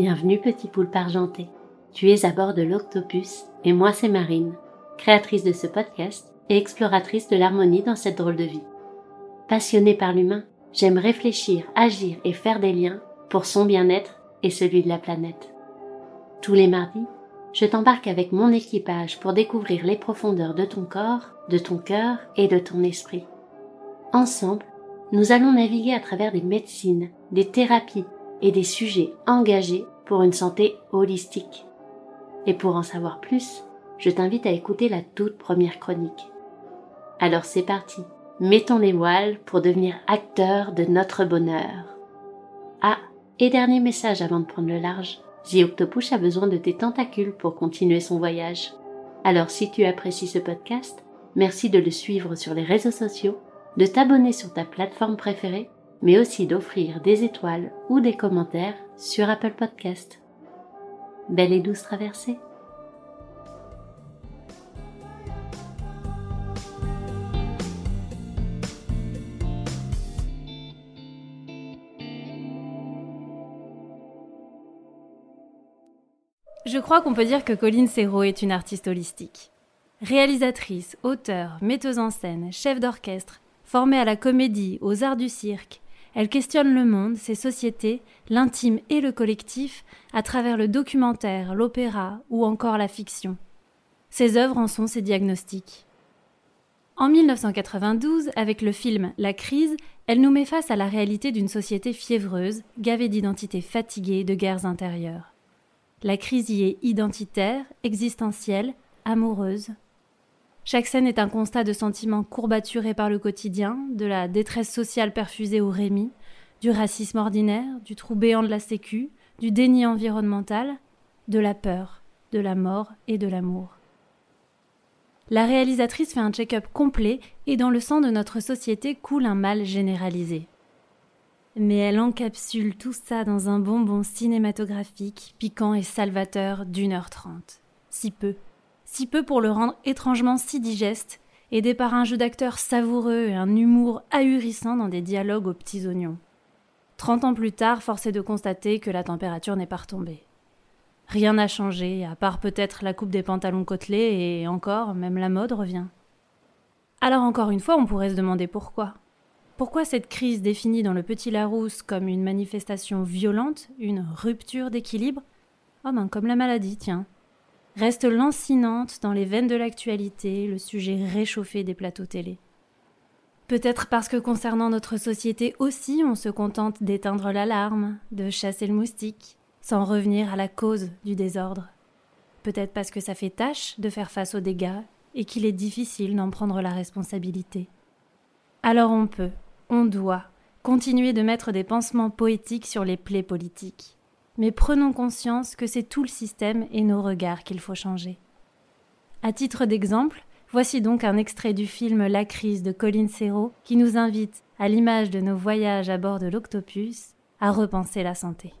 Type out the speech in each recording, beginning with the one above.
Bienvenue petit poulpe argenté. Tu es à bord de l'Octopus et moi c'est Marine, créatrice de ce podcast et exploratrice de l'harmonie dans cette drôle de vie. Passionnée par l'humain, j'aime réfléchir, agir et faire des liens pour son bien-être et celui de la planète. Tous les mardis, je t'embarque avec mon équipage pour découvrir les profondeurs de ton corps, de ton cœur et de ton esprit. Ensemble, nous allons naviguer à travers des médecines, des thérapies et des sujets engagés pour une santé holistique. Et pour en savoir plus, je t'invite à écouter la toute première chronique. Alors c'est parti, mettons les voiles pour devenir acteurs de notre bonheur. Ah, et dernier message avant de prendre le large, The a besoin de tes tentacules pour continuer son voyage. Alors si tu apprécies ce podcast, merci de le suivre sur les réseaux sociaux de t'abonner sur ta plateforme préférée, mais aussi d'offrir des étoiles ou des commentaires sur Apple Podcast. Belle et douce traversée Je crois qu'on peut dire que Colline Serrault est une artiste holistique. Réalisatrice, auteure, metteuse en scène, chef d'orchestre, Formée à la comédie, aux arts du cirque, elle questionne le monde, ses sociétés, l'intime et le collectif à travers le documentaire, l'opéra ou encore la fiction. Ses œuvres en sont ses diagnostics. En 1992, avec le film La crise, elle nous met face à la réalité d'une société fiévreuse, gavée d'identités fatiguées de guerres intérieures. La crise y est identitaire, existentielle, amoureuse, chaque scène est un constat de sentiments courbaturés par le quotidien, de la détresse sociale perfusée au Rémi, du racisme ordinaire, du trou béant de la sécu, du déni environnemental, de la peur, de la mort et de l'amour. La réalisatrice fait un check-up complet et dans le sang de notre société coule un mal généralisé. Mais elle encapsule tout ça dans un bonbon cinématographique, piquant et salvateur d'une heure trente. Si peu si peu pour le rendre étrangement si digeste, aidé par un jeu d'acteurs savoureux et un humour ahurissant dans des dialogues aux petits oignons. Trente ans plus tard, force est de constater que la température n'est pas retombée. Rien n'a changé, à part peut-être la coupe des pantalons côtelés, et encore, même la mode revient. Alors encore une fois, on pourrait se demander pourquoi. Pourquoi cette crise définie dans le Petit Larousse comme une manifestation violente, une rupture d'équilibre? Oh ben comme la maladie, tiens reste lancinante dans les veines de l'actualité, le sujet réchauffé des plateaux télé. Peut-être parce que concernant notre société aussi, on se contente d'éteindre l'alarme, de chasser le moustique, sans revenir à la cause du désordre. Peut-être parce que ça fait tâche de faire face aux dégâts et qu'il est difficile d'en prendre la responsabilité. Alors on peut, on doit, continuer de mettre des pansements poétiques sur les plaies politiques mais prenons conscience que c'est tout le système et nos regards qu'il faut changer. À titre d'exemple, voici donc un extrait du film La crise de Colin Serrault qui nous invite, à l'image de nos voyages à bord de l'Octopus, à repenser la santé.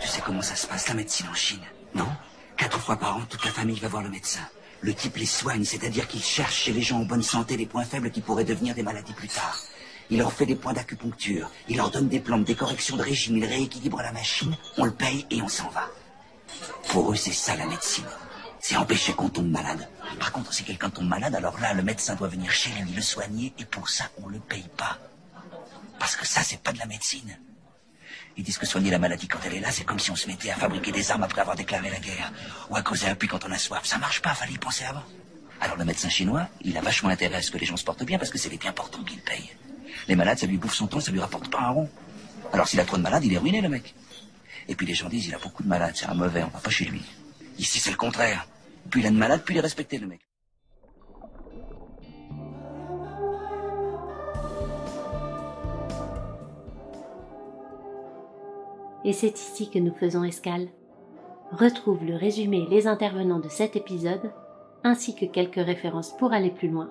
Tu sais comment ça se passe la médecine en Chine, non? Quatre fois par an, toute la famille va voir le médecin. Le type les soigne, c'est-à-dire qu'il cherche chez les gens en bonne santé les points faibles qui pourraient devenir des maladies plus tard. Il leur fait des points d'acupuncture, il leur donne des plantes, des corrections de régime, il rééquilibre la machine, on le paye et on s'en va. Pour eux, c'est ça la médecine. C'est empêcher qu'on tombe malade. Par contre, si quelqu'un tombe malade, alors là, le médecin doit venir chez lui le soigner et pour ça, on le paye pas. Parce que ça, c'est pas de la médecine. Ils disent que soigner la maladie quand elle est là, c'est comme si on se mettait à fabriquer des armes après avoir déclaré la guerre. Ou à causer un puits quand on a soif. Ça marche pas, fallait y penser avant. Alors le médecin chinois, il a vachement intérêt à ce que les gens se portent bien parce que c'est les bien portants qui le payent. Les malades, ça lui bouffe son temps, ça lui rapporte pas un rond. Alors s'il a trop de malades, il est ruiné, le mec. Et puis les gens disent, il a beaucoup de malades, c'est un mauvais, on va pas chez lui. Ici, c'est le contraire. Plus il a de malades, plus il est respecté, le mec. Et c'est ici que nous faisons escale. Retrouve le résumé et les intervenants de cet épisode, ainsi que quelques références pour aller plus loin